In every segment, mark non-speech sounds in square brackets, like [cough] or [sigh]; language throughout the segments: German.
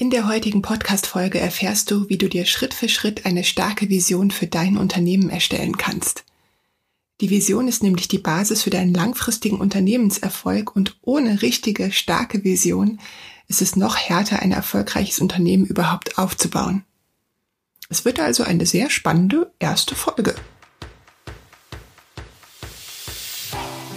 In der heutigen Podcast-Folge erfährst du, wie du dir Schritt für Schritt eine starke Vision für dein Unternehmen erstellen kannst. Die Vision ist nämlich die Basis für deinen langfristigen Unternehmenserfolg und ohne richtige, starke Vision ist es noch härter, ein erfolgreiches Unternehmen überhaupt aufzubauen. Es wird also eine sehr spannende erste Folge.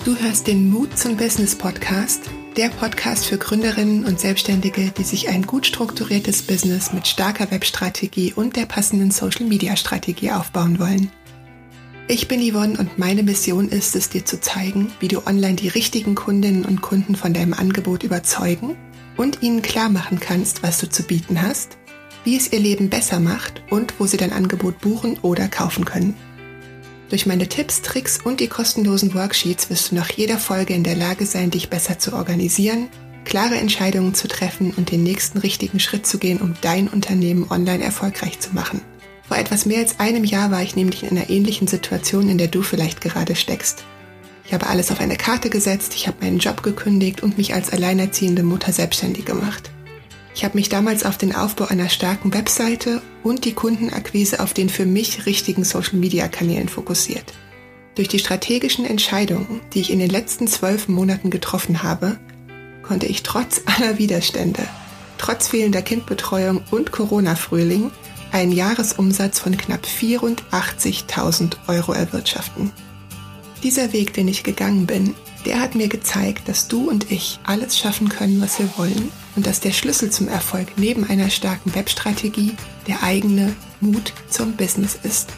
Du hörst den Mut zum Business Podcast der Podcast für Gründerinnen und Selbstständige, die sich ein gut strukturiertes Business mit starker Webstrategie und der passenden Social-Media-Strategie aufbauen wollen. Ich bin Yvonne und meine Mission ist es, dir zu zeigen, wie du online die richtigen Kundinnen und Kunden von deinem Angebot überzeugen und ihnen klar machen kannst, was du zu bieten hast, wie es ihr Leben besser macht und wo sie dein Angebot buchen oder kaufen können. Durch meine Tipps, Tricks und die kostenlosen Worksheets wirst du nach jeder Folge in der Lage sein, dich besser zu organisieren, klare Entscheidungen zu treffen und den nächsten richtigen Schritt zu gehen, um dein Unternehmen online erfolgreich zu machen. Vor etwas mehr als einem Jahr war ich nämlich in einer ähnlichen Situation, in der du vielleicht gerade steckst. Ich habe alles auf eine Karte gesetzt, ich habe meinen Job gekündigt und mich als alleinerziehende Mutter selbstständig gemacht. Ich habe mich damals auf den Aufbau einer starken Webseite und die Kundenakquise auf den für mich richtigen Social-Media-Kanälen fokussiert. Durch die strategischen Entscheidungen, die ich in den letzten zwölf Monaten getroffen habe, konnte ich trotz aller Widerstände, trotz fehlender Kindbetreuung und Corona-Frühling einen Jahresumsatz von knapp 84.000 Euro erwirtschaften. Dieser Weg, den ich gegangen bin, der hat mir gezeigt, dass du und ich alles schaffen können, was wir wollen und dass der Schlüssel zum Erfolg neben einer starken Webstrategie der eigene Mut zum Business ist.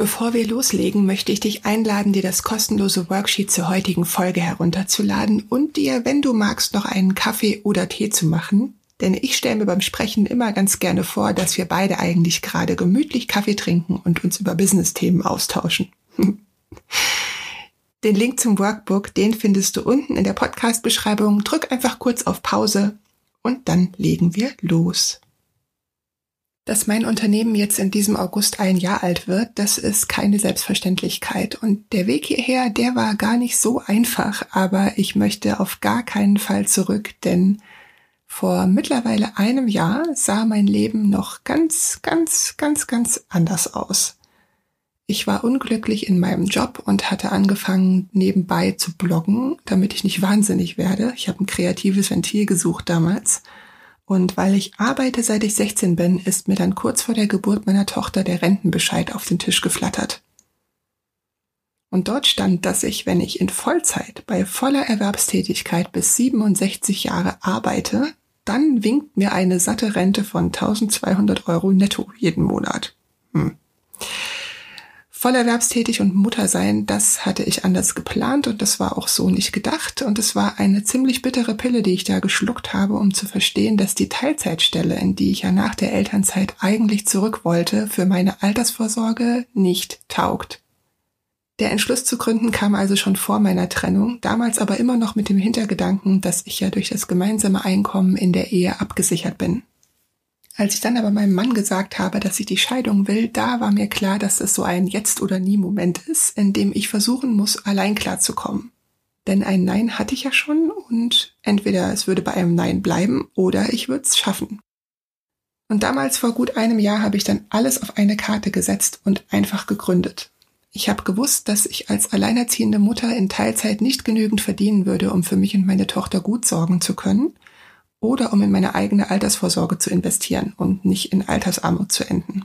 Bevor wir loslegen, möchte ich dich einladen, dir das kostenlose Worksheet zur heutigen Folge herunterzuladen und dir, wenn du magst, noch einen Kaffee oder Tee zu machen, denn ich stelle mir beim Sprechen immer ganz gerne vor, dass wir beide eigentlich gerade gemütlich Kaffee trinken und uns über Business-Themen austauschen. [laughs] Den Link zum Workbook, den findest du unten in der Podcast-Beschreibung. Drück einfach kurz auf Pause und dann legen wir los. Dass mein Unternehmen jetzt in diesem August ein Jahr alt wird, das ist keine Selbstverständlichkeit. Und der Weg hierher, der war gar nicht so einfach, aber ich möchte auf gar keinen Fall zurück, denn vor mittlerweile einem Jahr sah mein Leben noch ganz, ganz, ganz, ganz anders aus. Ich war unglücklich in meinem Job und hatte angefangen, nebenbei zu bloggen, damit ich nicht wahnsinnig werde. Ich habe ein kreatives Ventil gesucht damals. Und weil ich arbeite, seit ich 16 bin, ist mir dann kurz vor der Geburt meiner Tochter der Rentenbescheid auf den Tisch geflattert. Und dort stand, dass ich, wenn ich in Vollzeit bei voller Erwerbstätigkeit bis 67 Jahre arbeite, dann winkt mir eine satte Rente von 1200 Euro netto jeden Monat. Hm. Vollerwerbstätig und Mutter sein, das hatte ich anders geplant und das war auch so nicht gedacht und es war eine ziemlich bittere Pille, die ich da geschluckt habe, um zu verstehen, dass die Teilzeitstelle, in die ich ja nach der Elternzeit eigentlich zurück wollte, für meine Altersvorsorge nicht taugt. Der Entschluss zu gründen kam also schon vor meiner Trennung, damals aber immer noch mit dem Hintergedanken, dass ich ja durch das gemeinsame Einkommen in der Ehe abgesichert bin. Als ich dann aber meinem Mann gesagt habe, dass ich die Scheidung will, da war mir klar, dass es so ein Jetzt oder nie Moment ist, in dem ich versuchen muss, allein klarzukommen. Denn ein Nein hatte ich ja schon und entweder es würde bei einem Nein bleiben oder ich würde es schaffen. Und damals vor gut einem Jahr habe ich dann alles auf eine Karte gesetzt und einfach gegründet. Ich habe gewusst, dass ich als alleinerziehende Mutter in Teilzeit nicht genügend verdienen würde, um für mich und meine Tochter gut sorgen zu können oder um in meine eigene Altersvorsorge zu investieren und nicht in Altersarmut zu enden.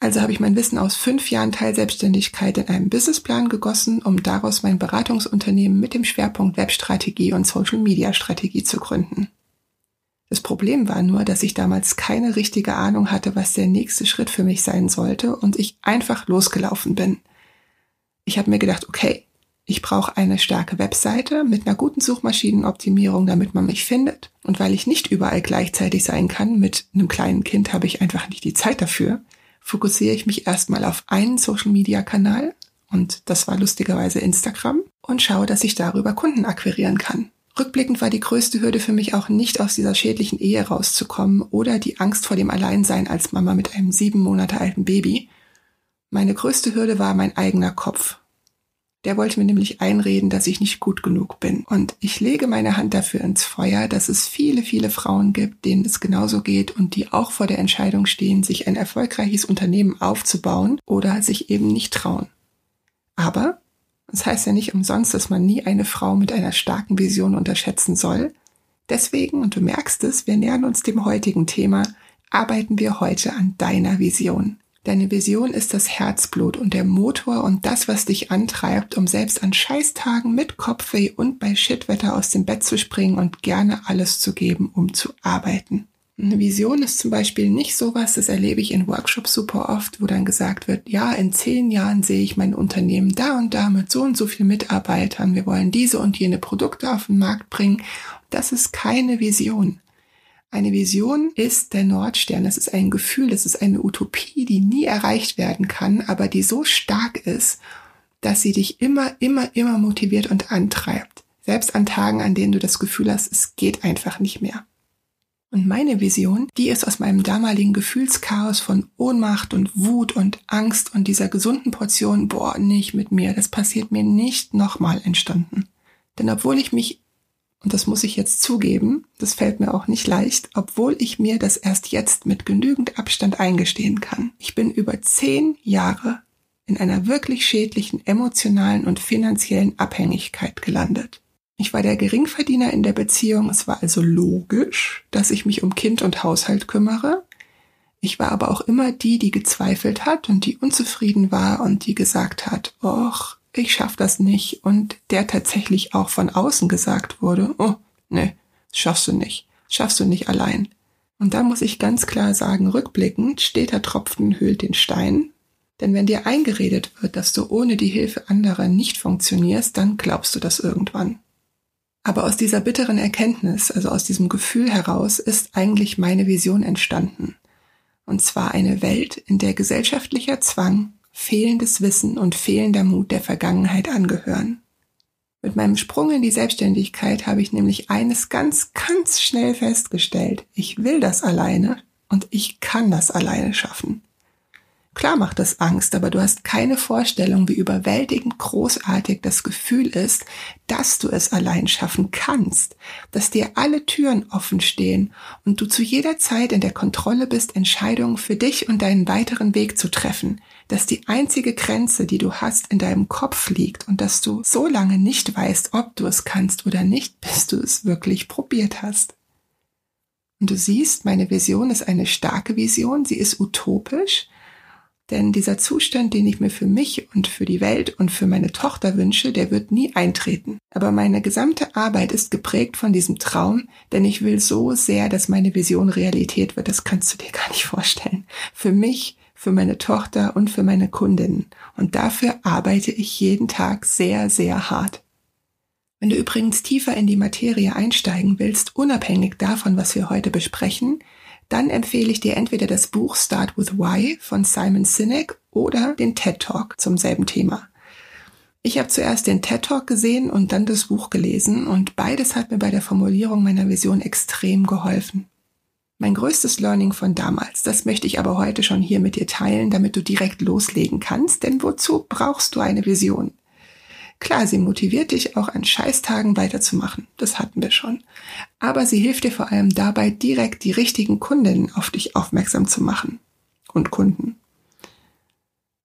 Also habe ich mein Wissen aus fünf Jahren Teilselbstständigkeit in einen Businessplan gegossen, um daraus mein Beratungsunternehmen mit dem Schwerpunkt Webstrategie und Social Media Strategie zu gründen. Das Problem war nur, dass ich damals keine richtige Ahnung hatte, was der nächste Schritt für mich sein sollte und ich einfach losgelaufen bin. Ich habe mir gedacht, okay, ich brauche eine starke Webseite mit einer guten Suchmaschinenoptimierung, damit man mich findet. Und weil ich nicht überall gleichzeitig sein kann, mit einem kleinen Kind habe ich einfach nicht die Zeit dafür, fokussiere ich mich erstmal auf einen Social-Media-Kanal, und das war lustigerweise Instagram, und schaue, dass ich darüber Kunden akquirieren kann. Rückblickend war die größte Hürde für mich auch nicht aus dieser schädlichen Ehe rauszukommen oder die Angst vor dem Alleinsein als Mama mit einem sieben Monate alten Baby. Meine größte Hürde war mein eigener Kopf. Der wollte mir nämlich einreden, dass ich nicht gut genug bin. Und ich lege meine Hand dafür ins Feuer, dass es viele, viele Frauen gibt, denen es genauso geht und die auch vor der Entscheidung stehen, sich ein erfolgreiches Unternehmen aufzubauen oder sich eben nicht trauen. Aber das heißt ja nicht umsonst, dass man nie eine Frau mit einer starken Vision unterschätzen soll. Deswegen, und du merkst es, wir nähern uns dem heutigen Thema, arbeiten wir heute an deiner Vision. Deine Vision ist das Herzblut und der Motor und das, was dich antreibt, um selbst an Scheißtagen mit Kopfweh und bei Shitwetter aus dem Bett zu springen und gerne alles zu geben, um zu arbeiten. Eine Vision ist zum Beispiel nicht sowas, das erlebe ich in Workshops super oft, wo dann gesagt wird, ja, in zehn Jahren sehe ich mein Unternehmen da und da mit so und so viel Mitarbeitern. Wir wollen diese und jene Produkte auf den Markt bringen. Das ist keine Vision. Eine Vision ist der Nordstern. Das ist ein Gefühl, das ist eine Utopie, die nie erreicht werden kann, aber die so stark ist, dass sie dich immer, immer, immer motiviert und antreibt. Selbst an Tagen, an denen du das Gefühl hast, es geht einfach nicht mehr. Und meine Vision, die ist aus meinem damaligen Gefühlschaos von Ohnmacht und Wut und Angst und dieser gesunden Portion, boah, nicht mit mir, das passiert mir nicht nochmal entstanden. Denn obwohl ich mich und das muss ich jetzt zugeben, das fällt mir auch nicht leicht, obwohl ich mir das erst jetzt mit genügend Abstand eingestehen kann. Ich bin über zehn Jahre in einer wirklich schädlichen emotionalen und finanziellen Abhängigkeit gelandet. Ich war der Geringverdiener in der Beziehung, es war also logisch, dass ich mich um Kind und Haushalt kümmere. Ich war aber auch immer die, die gezweifelt hat und die unzufrieden war und die gesagt hat, och, ich schaff das nicht und der tatsächlich auch von außen gesagt wurde, oh, ne, schaffst du nicht, schaffst du nicht allein. Und da muss ich ganz klar sagen, rückblickend, steter Tropfen hüllt den Stein. Denn wenn dir eingeredet wird, dass du ohne die Hilfe anderer nicht funktionierst, dann glaubst du das irgendwann. Aber aus dieser bitteren Erkenntnis, also aus diesem Gefühl heraus, ist eigentlich meine Vision entstanden. Und zwar eine Welt, in der gesellschaftlicher Zwang fehlendes Wissen und fehlender Mut der Vergangenheit angehören. Mit meinem Sprung in die Selbstständigkeit habe ich nämlich eines ganz, ganz schnell festgestellt. Ich will das alleine und ich kann das alleine schaffen. Klar macht das Angst, aber du hast keine Vorstellung, wie überwältigend großartig das Gefühl ist, dass du es allein schaffen kannst, dass dir alle Türen offen stehen und du zu jeder Zeit in der Kontrolle bist, Entscheidungen für dich und deinen weiteren Weg zu treffen, dass die einzige Grenze, die du hast, in deinem Kopf liegt und dass du so lange nicht weißt, ob du es kannst oder nicht, bis du es wirklich probiert hast. Und du siehst, meine Vision ist eine starke Vision, sie ist utopisch, denn dieser Zustand, den ich mir für mich und für die Welt und für meine Tochter wünsche, der wird nie eintreten. Aber meine gesamte Arbeit ist geprägt von diesem Traum, denn ich will so sehr, dass meine Vision Realität wird. Das kannst du dir gar nicht vorstellen. Für mich, für meine Tochter und für meine Kundinnen. Und dafür arbeite ich jeden Tag sehr, sehr hart. Wenn du übrigens tiefer in die Materie einsteigen willst, unabhängig davon, was wir heute besprechen, dann empfehle ich dir entweder das Buch Start with Why von Simon Sinek oder den TED Talk zum selben Thema. Ich habe zuerst den TED Talk gesehen und dann das Buch gelesen und beides hat mir bei der Formulierung meiner Vision extrem geholfen. Mein größtes Learning von damals, das möchte ich aber heute schon hier mit dir teilen, damit du direkt loslegen kannst, denn wozu brauchst du eine Vision? Klar, sie motiviert dich auch an Scheißtagen weiterzumachen. Das hatten wir schon. Aber sie hilft dir vor allem dabei, direkt die richtigen Kundinnen auf dich aufmerksam zu machen. Und Kunden.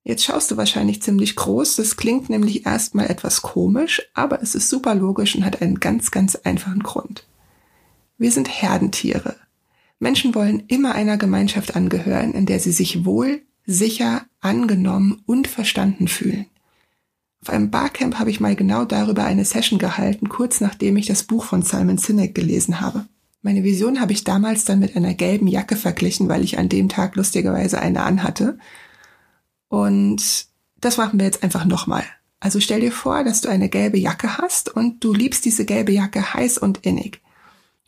Jetzt schaust du wahrscheinlich ziemlich groß. Das klingt nämlich erstmal etwas komisch, aber es ist super logisch und hat einen ganz, ganz einfachen Grund. Wir sind Herdentiere. Menschen wollen immer einer Gemeinschaft angehören, in der sie sich wohl, sicher, angenommen und verstanden fühlen. Auf einem Barcamp habe ich mal genau darüber eine Session gehalten, kurz nachdem ich das Buch von Simon Sinek gelesen habe. Meine Vision habe ich damals dann mit einer gelben Jacke verglichen, weil ich an dem Tag lustigerweise eine anhatte. Und das machen wir jetzt einfach nochmal. Also stell dir vor, dass du eine gelbe Jacke hast und du liebst diese gelbe Jacke heiß und innig.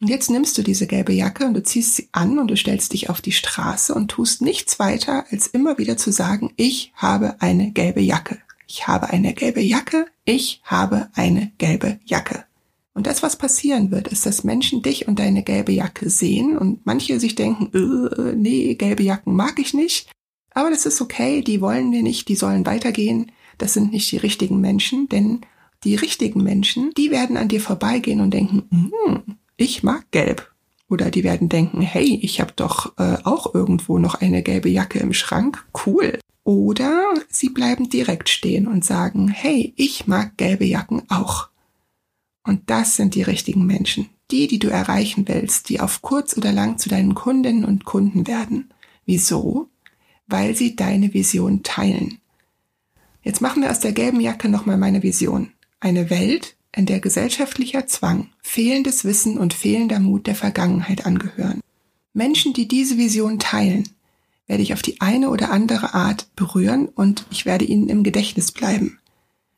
Und jetzt nimmst du diese gelbe Jacke und du ziehst sie an und du stellst dich auf die Straße und tust nichts weiter, als immer wieder zu sagen, ich habe eine gelbe Jacke ich habe eine gelbe Jacke, ich habe eine gelbe Jacke. Und das, was passieren wird, ist, dass Menschen dich und deine gelbe Jacke sehen und manche sich denken, äh, nee, gelbe Jacken mag ich nicht. Aber das ist okay, die wollen wir nicht, die sollen weitergehen. das sind nicht die richtigen Menschen, denn die richtigen Menschen, die werden an dir vorbeigehen und denken, hm, ich mag gelb. Oder die werden denken, hey, ich habe doch äh, auch irgendwo noch eine gelbe Jacke im Schrank, cool. Oder sie bleiben direkt stehen und sagen, hey, ich mag gelbe Jacken auch. Und das sind die richtigen Menschen, die, die du erreichen willst, die auf kurz oder lang zu deinen Kundinnen und Kunden werden. Wieso? Weil sie deine Vision teilen. Jetzt machen wir aus der gelben Jacke nochmal meine Vision. Eine Welt, in der gesellschaftlicher Zwang, fehlendes Wissen und fehlender Mut der Vergangenheit angehören. Menschen, die diese Vision teilen, werde ich auf die eine oder andere Art berühren und ich werde ihnen im Gedächtnis bleiben.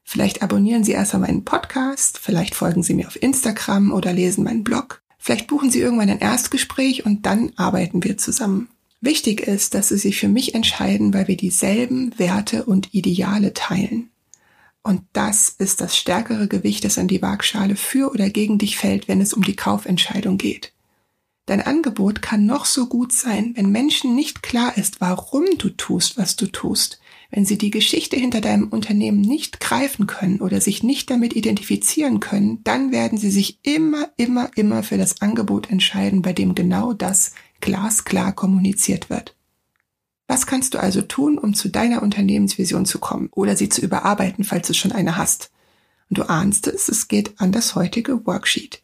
Vielleicht abonnieren Sie erst meinen Podcast, vielleicht folgen Sie mir auf Instagram oder lesen meinen Blog. Vielleicht buchen Sie irgendwann ein Erstgespräch und dann arbeiten wir zusammen. Wichtig ist, dass Sie sich für mich entscheiden, weil wir dieselben Werte und Ideale teilen. Und das ist das stärkere Gewicht, das an die Waagschale für oder gegen dich fällt, wenn es um die Kaufentscheidung geht. Dein Angebot kann noch so gut sein, wenn Menschen nicht klar ist, warum du tust, was du tust, wenn sie die Geschichte hinter deinem Unternehmen nicht greifen können oder sich nicht damit identifizieren können, dann werden sie sich immer, immer, immer für das Angebot entscheiden, bei dem genau das glasklar kommuniziert wird. Was kannst du also tun, um zu deiner Unternehmensvision zu kommen oder sie zu überarbeiten, falls du schon eine hast? Und du ahnst es, es geht an das heutige Worksheet.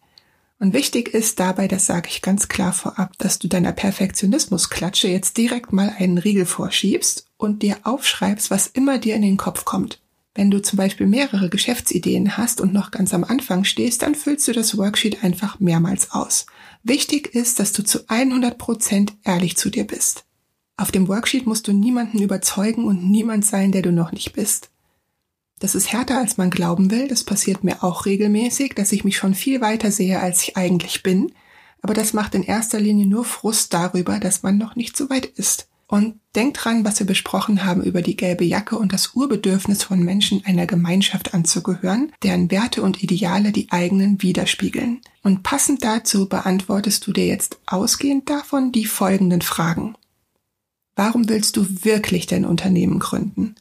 Und wichtig ist dabei, das sage ich ganz klar vorab, dass du deiner Perfektionismusklatsche jetzt direkt mal einen Riegel vorschiebst und dir aufschreibst, was immer dir in den Kopf kommt. Wenn du zum Beispiel mehrere Geschäftsideen hast und noch ganz am Anfang stehst, dann füllst du das Worksheet einfach mehrmals aus. Wichtig ist, dass du zu 100 Prozent ehrlich zu dir bist. Auf dem Worksheet musst du niemanden überzeugen und niemand sein, der du noch nicht bist. Das ist härter, als man glauben will. Das passiert mir auch regelmäßig, dass ich mich schon viel weiter sehe, als ich eigentlich bin. Aber das macht in erster Linie nur Frust darüber, dass man noch nicht so weit ist. Und denk dran, was wir besprochen haben über die gelbe Jacke und das Urbedürfnis von Menschen einer Gemeinschaft anzugehören, deren Werte und Ideale die eigenen widerspiegeln. Und passend dazu beantwortest du dir jetzt ausgehend davon die folgenden Fragen. Warum willst du wirklich dein Unternehmen gründen?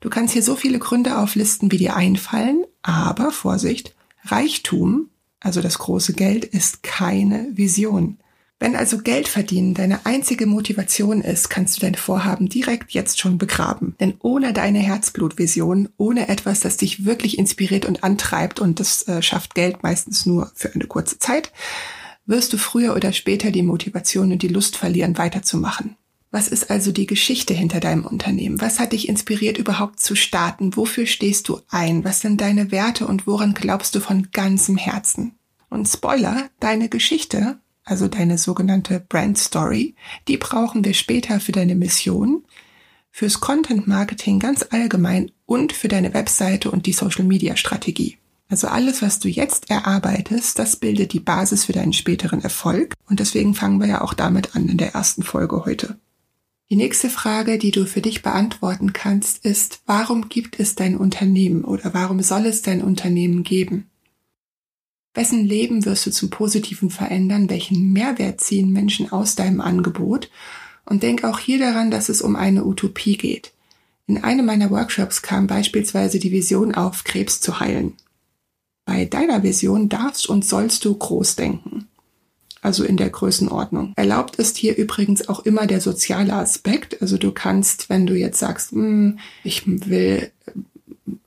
Du kannst hier so viele Gründe auflisten, wie dir einfallen, aber Vorsicht, Reichtum, also das große Geld, ist keine Vision. Wenn also Geld verdienen deine einzige Motivation ist, kannst du dein Vorhaben direkt jetzt schon begraben. Denn ohne deine Herzblutvision, ohne etwas, das dich wirklich inspiriert und antreibt, und das äh, schafft Geld meistens nur für eine kurze Zeit, wirst du früher oder später die Motivation und die Lust verlieren, weiterzumachen. Was ist also die Geschichte hinter deinem Unternehmen? Was hat dich inspiriert, überhaupt zu starten? Wofür stehst du ein? Was sind deine Werte und woran glaubst du von ganzem Herzen? Und Spoiler, deine Geschichte, also deine sogenannte Brand Story, die brauchen wir später für deine Mission, fürs Content Marketing ganz allgemein und für deine Webseite und die Social Media Strategie. Also alles, was du jetzt erarbeitest, das bildet die Basis für deinen späteren Erfolg. Und deswegen fangen wir ja auch damit an in der ersten Folge heute. Die nächste Frage, die du für dich beantworten kannst, ist, warum gibt es dein Unternehmen oder warum soll es dein Unternehmen geben? Wessen Leben wirst du zum Positiven verändern? Welchen Mehrwert ziehen Menschen aus deinem Angebot? Und denk auch hier daran, dass es um eine Utopie geht. In einem meiner Workshops kam beispielsweise die Vision auf, Krebs zu heilen. Bei deiner Vision darfst und sollst du groß denken also in der Größenordnung. Erlaubt ist hier übrigens auch immer der soziale Aspekt. Also du kannst, wenn du jetzt sagst, hm, ich will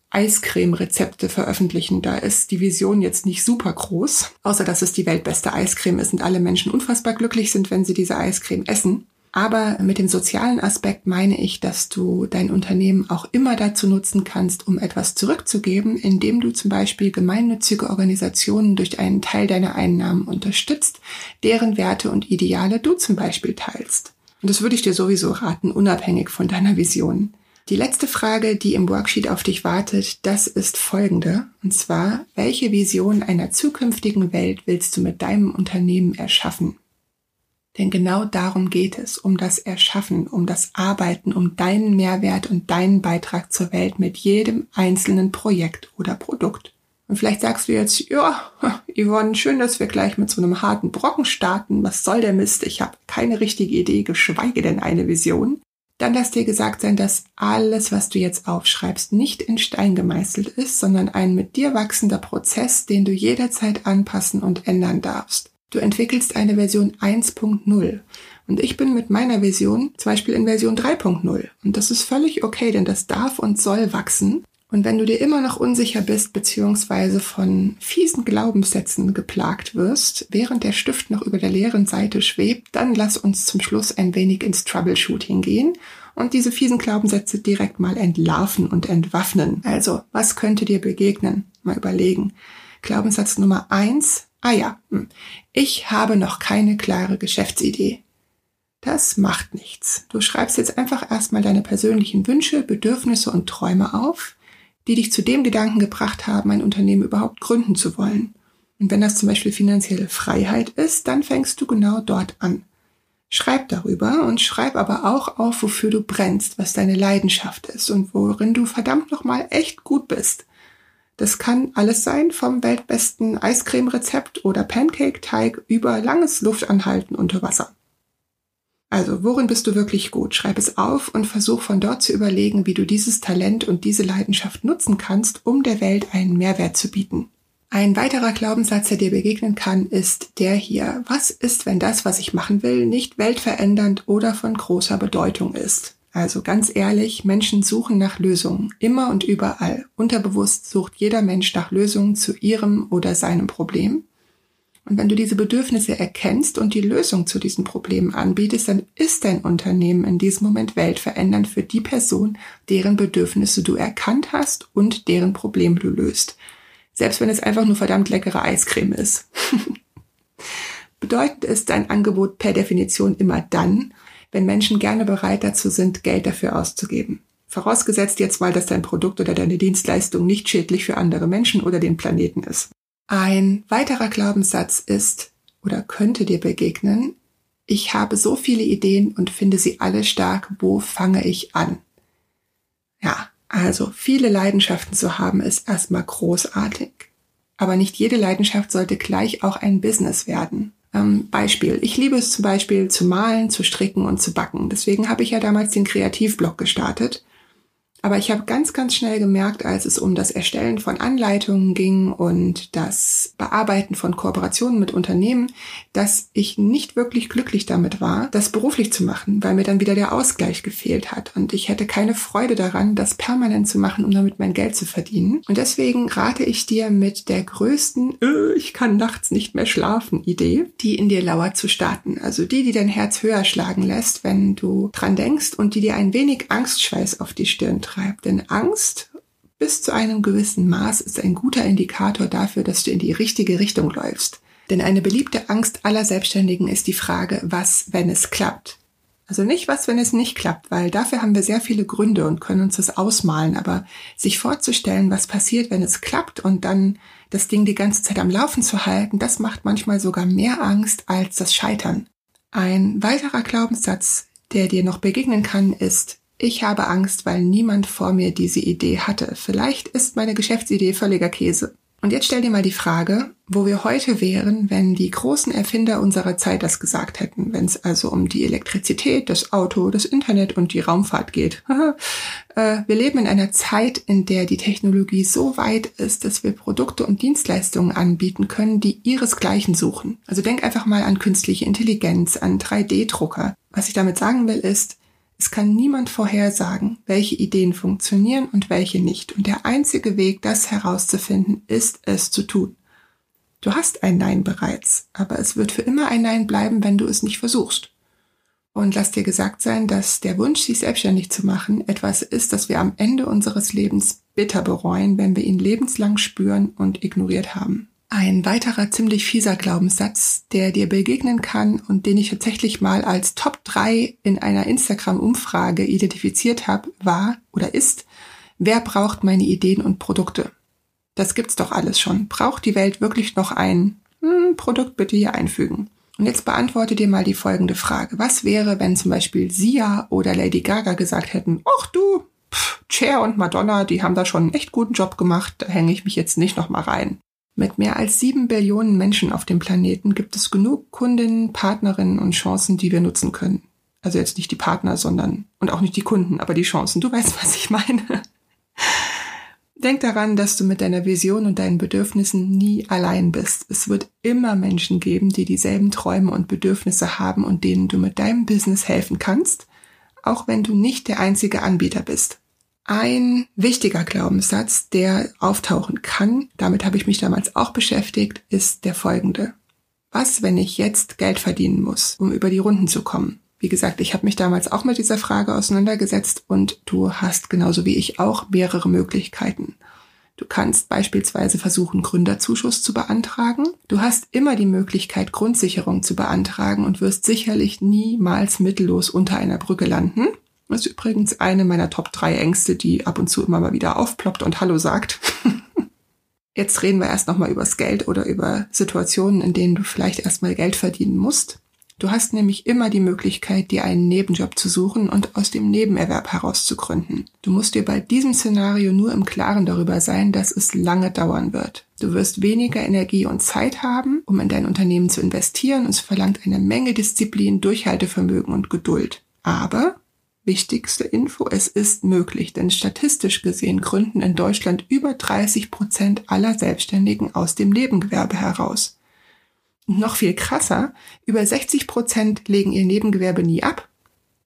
Eiscreme-Rezepte veröffentlichen. Da ist die Vision jetzt nicht super groß, außer dass es die weltbeste Eiscreme ist und alle Menschen unfassbar glücklich sind, wenn sie diese Eiscreme essen. Aber mit dem sozialen Aspekt meine ich, dass du dein Unternehmen auch immer dazu nutzen kannst, um etwas zurückzugeben, indem du zum Beispiel gemeinnützige Organisationen durch einen Teil deiner Einnahmen unterstützt, deren Werte und Ideale du zum Beispiel teilst. Und das würde ich dir sowieso raten, unabhängig von deiner Vision. Die letzte Frage, die im Worksheet auf dich wartet, das ist folgende. Und zwar, welche Vision einer zukünftigen Welt willst du mit deinem Unternehmen erschaffen? Denn genau darum geht es, um das Erschaffen, um das Arbeiten, um deinen Mehrwert und deinen Beitrag zur Welt mit jedem einzelnen Projekt oder Produkt. Und vielleicht sagst du jetzt, ja, Yvonne, schön, dass wir gleich mit so einem harten Brocken starten. Was soll der Mist? Ich habe keine richtige Idee, geschweige denn eine Vision. Dann lass dir gesagt sein, dass alles, was du jetzt aufschreibst, nicht in Stein gemeißelt ist, sondern ein mit dir wachsender Prozess, den du jederzeit anpassen und ändern darfst. Du entwickelst eine Version 1.0 und ich bin mit meiner Version zum Beispiel in Version 3.0 und das ist völlig okay, denn das darf und soll wachsen. Und wenn du dir immer noch unsicher bist beziehungsweise von fiesen Glaubenssätzen geplagt wirst, während der Stift noch über der leeren Seite schwebt, dann lass uns zum Schluss ein wenig ins Troubleshooting gehen und diese fiesen Glaubenssätze direkt mal entlarven und entwaffnen. Also, was könnte dir begegnen? Mal überlegen. Glaubenssatz Nummer eins. Ah ja, hm. ich habe noch keine klare Geschäftsidee. Das macht nichts. Du schreibst jetzt einfach erstmal deine persönlichen Wünsche, Bedürfnisse und Träume auf die dich zu dem Gedanken gebracht haben, ein Unternehmen überhaupt gründen zu wollen. Und wenn das zum Beispiel finanzielle Freiheit ist, dann fängst du genau dort an. Schreib darüber und schreib aber auch auf, wofür du brennst, was deine Leidenschaft ist und worin du verdammt nochmal echt gut bist. Das kann alles sein, vom weltbesten Eiscreme-Rezept oder Pancake-Teig über langes Luftanhalten unter Wasser. Also, worin bist du wirklich gut? Schreib es auf und versuch von dort zu überlegen, wie du dieses Talent und diese Leidenschaft nutzen kannst, um der Welt einen Mehrwert zu bieten. Ein weiterer Glaubenssatz, der dir begegnen kann, ist der hier. Was ist, wenn das, was ich machen will, nicht weltverändernd oder von großer Bedeutung ist? Also ganz ehrlich, Menschen suchen nach Lösungen, immer und überall. Unterbewusst sucht jeder Mensch nach Lösungen zu ihrem oder seinem Problem. Und wenn du diese Bedürfnisse erkennst und die Lösung zu diesen Problemen anbietest, dann ist dein Unternehmen in diesem Moment weltverändernd für die Person, deren Bedürfnisse du erkannt hast und deren Probleme du löst. Selbst wenn es einfach nur verdammt leckere Eiscreme ist. [laughs] Bedeutend ist dein Angebot per Definition immer dann, wenn Menschen gerne bereit dazu sind, Geld dafür auszugeben. Vorausgesetzt jetzt mal, dass dein Produkt oder deine Dienstleistung nicht schädlich für andere Menschen oder den Planeten ist. Ein weiterer Glaubenssatz ist oder könnte dir begegnen, ich habe so viele Ideen und finde sie alle stark, wo fange ich an? Ja, also viele Leidenschaften zu haben ist erstmal großartig. Aber nicht jede Leidenschaft sollte gleich auch ein Business werden. Ähm, Beispiel. Ich liebe es zum Beispiel zu malen, zu stricken und zu backen. Deswegen habe ich ja damals den Kreativblog gestartet. Aber ich habe ganz, ganz schnell gemerkt, als es um das Erstellen von Anleitungen ging und das Bearbeiten von Kooperationen mit Unternehmen, dass ich nicht wirklich glücklich damit war, das beruflich zu machen, weil mir dann wieder der Ausgleich gefehlt hat. Und ich hätte keine Freude daran, das permanent zu machen, um damit mein Geld zu verdienen. Und deswegen rate ich dir mit der größten, äh, ich kann nachts nicht mehr schlafen Idee, die in dir lauert zu starten. Also die, die dein Herz höher schlagen lässt, wenn du dran denkst und die dir ein wenig Angstschweiß auf die Stirn treibt. Denn Angst bis zu einem gewissen Maß ist ein guter Indikator dafür, dass du in die richtige Richtung läufst. Denn eine beliebte Angst aller Selbstständigen ist die Frage, was, wenn es klappt? Also nicht was, wenn es nicht klappt, weil dafür haben wir sehr viele Gründe und können uns das ausmalen. Aber sich vorzustellen, was passiert, wenn es klappt und dann das Ding die ganze Zeit am Laufen zu halten, das macht manchmal sogar mehr Angst als das Scheitern. Ein weiterer Glaubenssatz, der dir noch begegnen kann, ist, ich habe Angst, weil niemand vor mir diese Idee hatte. Vielleicht ist meine Geschäftsidee völliger Käse. Und jetzt stell dir mal die Frage, wo wir heute wären, wenn die großen Erfinder unserer Zeit das gesagt hätten, wenn es also um die Elektrizität, das Auto, das Internet und die Raumfahrt geht. [laughs] Äh, wir leben in einer Zeit, in der die Technologie so weit ist, dass wir Produkte und Dienstleistungen anbieten können, die ihresgleichen suchen. Also denk einfach mal an künstliche Intelligenz, an 3D-Drucker. Was ich damit sagen will, ist, es kann niemand vorhersagen, welche Ideen funktionieren und welche nicht. Und der einzige Weg, das herauszufinden, ist es zu tun. Du hast ein Nein bereits, aber es wird für immer ein Nein bleiben, wenn du es nicht versuchst. Und lass dir gesagt sein, dass der Wunsch, sich selbstständig zu machen, etwas ist, das wir am Ende unseres Lebens bitter bereuen, wenn wir ihn lebenslang spüren und ignoriert haben. Ein weiterer ziemlich fieser Glaubenssatz, der dir begegnen kann und den ich tatsächlich mal als Top 3 in einer Instagram-Umfrage identifiziert habe, war oder ist, wer braucht meine Ideen und Produkte? Das gibt's doch alles schon. Braucht die Welt wirklich noch ein hm, Produkt bitte hier einfügen? Und jetzt beantworte dir mal die folgende Frage. Was wäre, wenn zum Beispiel Sia oder Lady Gaga gesagt hätten, ach du, pff, Cher und Madonna, die haben da schon einen echt guten Job gemacht, da hänge ich mich jetzt nicht noch mal rein. Mit mehr als sieben Billionen Menschen auf dem Planeten gibt es genug Kundinnen, Partnerinnen und Chancen, die wir nutzen können. Also jetzt nicht die Partner, sondern und auch nicht die Kunden, aber die Chancen. Du weißt, [laughs] was ich meine. Denk daran, dass du mit deiner Vision und deinen Bedürfnissen nie allein bist. Es wird immer Menschen geben, die dieselben Träume und Bedürfnisse haben und denen du mit deinem Business helfen kannst, auch wenn du nicht der einzige Anbieter bist. Ein wichtiger Glaubenssatz, der auftauchen kann, damit habe ich mich damals auch beschäftigt, ist der folgende. Was, wenn ich jetzt Geld verdienen muss, um über die Runden zu kommen? Wie gesagt, ich habe mich damals auch mit dieser Frage auseinandergesetzt und du hast genauso wie ich auch mehrere Möglichkeiten. Du kannst beispielsweise versuchen, Gründerzuschuss zu beantragen. Du hast immer die Möglichkeit, Grundsicherung zu beantragen und wirst sicherlich niemals mittellos unter einer Brücke landen. Das ist übrigens eine meiner Top 3 Ängste, die ab und zu immer mal wieder aufploppt und Hallo sagt. [laughs] Jetzt reden wir erst nochmal übers Geld oder über Situationen, in denen du vielleicht erstmal Geld verdienen musst. Du hast nämlich immer die Möglichkeit, dir einen Nebenjob zu suchen und aus dem Nebenerwerb heraus zu gründen. Du musst dir bei diesem Szenario nur im Klaren darüber sein, dass es lange dauern wird. Du wirst weniger Energie und Zeit haben, um in dein Unternehmen zu investieren und es verlangt eine Menge Disziplin, Durchhaltevermögen und Geduld. Aber wichtigste Info, es ist möglich, denn statistisch gesehen gründen in Deutschland über 30 Prozent aller Selbstständigen aus dem Nebengewerbe heraus noch viel krasser, über 60 Prozent legen ihr Nebengewerbe nie ab.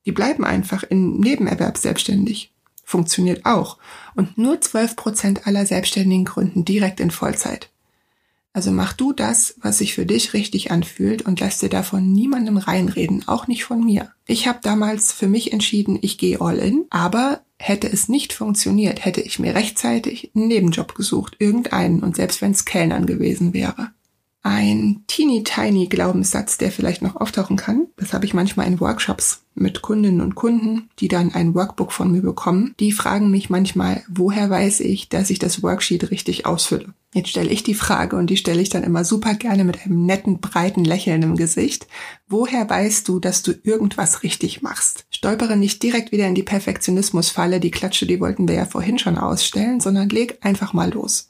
Die bleiben einfach in Nebenerwerb selbstständig. Funktioniert auch. Und nur 12 Prozent aller Selbstständigen gründen direkt in Vollzeit. Also mach du das, was sich für dich richtig anfühlt und lass dir davon niemandem reinreden, auch nicht von mir. Ich habe damals für mich entschieden, ich gehe all in, aber hätte es nicht funktioniert, hätte ich mir rechtzeitig einen Nebenjob gesucht, irgendeinen und selbst wenn es Kellnern gewesen wäre ein teeny tiny Glaubenssatz, der vielleicht noch auftauchen kann. Das habe ich manchmal in Workshops mit Kundinnen und Kunden, die dann ein Workbook von mir bekommen. Die fragen mich manchmal, woher weiß ich, dass ich das Worksheet richtig ausfülle? Jetzt stelle ich die Frage und die stelle ich dann immer super gerne mit einem netten, breiten Lächeln im Gesicht. Woher weißt du, dass du irgendwas richtig machst? Stolpere nicht direkt wieder in die Perfektionismusfalle, die Klatsche, die wollten wir ja vorhin schon ausstellen, sondern leg einfach mal los.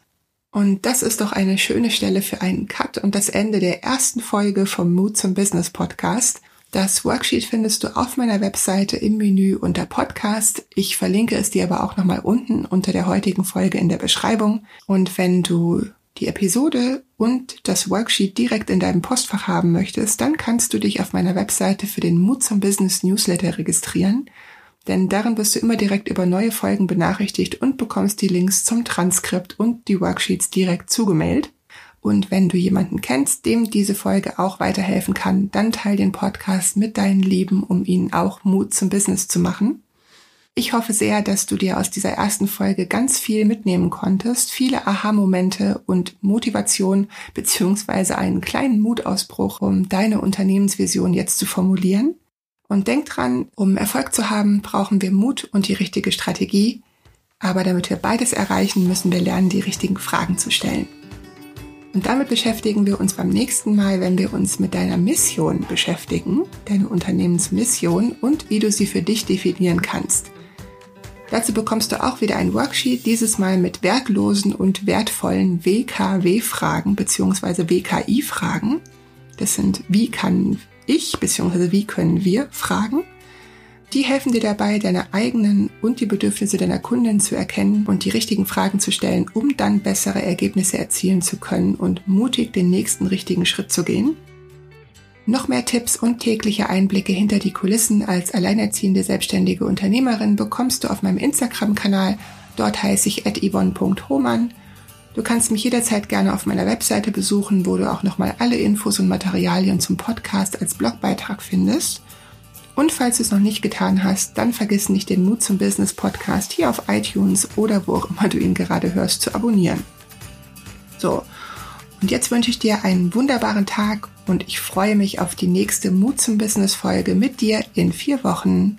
Und das ist doch eine schöne Stelle für einen Cut und das Ende der ersten Folge vom Mood zum Business Podcast. Das Worksheet findest du auf meiner Webseite im Menü unter Podcast. Ich verlinke es dir aber auch nochmal unten unter der heutigen Folge in der Beschreibung. Und wenn du die Episode und das Worksheet direkt in deinem Postfach haben möchtest, dann kannst du dich auf meiner Webseite für den Mut zum Business Newsletter registrieren denn darin wirst du immer direkt über neue Folgen benachrichtigt und bekommst die Links zum Transkript und die Worksheets direkt zugemailt. Und wenn du jemanden kennst, dem diese Folge auch weiterhelfen kann, dann teil den Podcast mit deinen Lieben, um ihnen auch Mut zum Business zu machen. Ich hoffe sehr, dass du dir aus dieser ersten Folge ganz viel mitnehmen konntest, viele Aha-Momente und Motivation beziehungsweise einen kleinen Mutausbruch, um deine Unternehmensvision jetzt zu formulieren. Und denk dran, um Erfolg zu haben, brauchen wir Mut und die richtige Strategie. Aber damit wir beides erreichen, müssen wir lernen, die richtigen Fragen zu stellen. Und damit beschäftigen wir uns beim nächsten Mal, wenn wir uns mit deiner Mission beschäftigen, deine Unternehmensmission und wie du sie für dich definieren kannst. Dazu bekommst du auch wieder ein Worksheet, dieses Mal mit wertlosen und wertvollen WKW-Fragen bzw. WKI-Fragen. Das sind, wie kann ich bzw. wie können wir fragen. Die helfen dir dabei, deine eigenen und die Bedürfnisse deiner Kunden zu erkennen und die richtigen Fragen zu stellen, um dann bessere Ergebnisse erzielen zu können und mutig den nächsten richtigen Schritt zu gehen. Noch mehr Tipps und tägliche Einblicke hinter die Kulissen als alleinerziehende selbstständige Unternehmerin bekommst du auf meinem Instagram-Kanal. Dort heiße ich at yvonne.hohmann. Du kannst mich jederzeit gerne auf meiner Webseite besuchen, wo du auch nochmal alle Infos und Materialien zum Podcast als Blogbeitrag findest. Und falls du es noch nicht getan hast, dann vergiss nicht den Mut zum Business Podcast hier auf iTunes oder wo auch immer du ihn gerade hörst zu abonnieren. So, und jetzt wünsche ich dir einen wunderbaren Tag und ich freue mich auf die nächste Mut zum Business Folge mit dir in vier Wochen.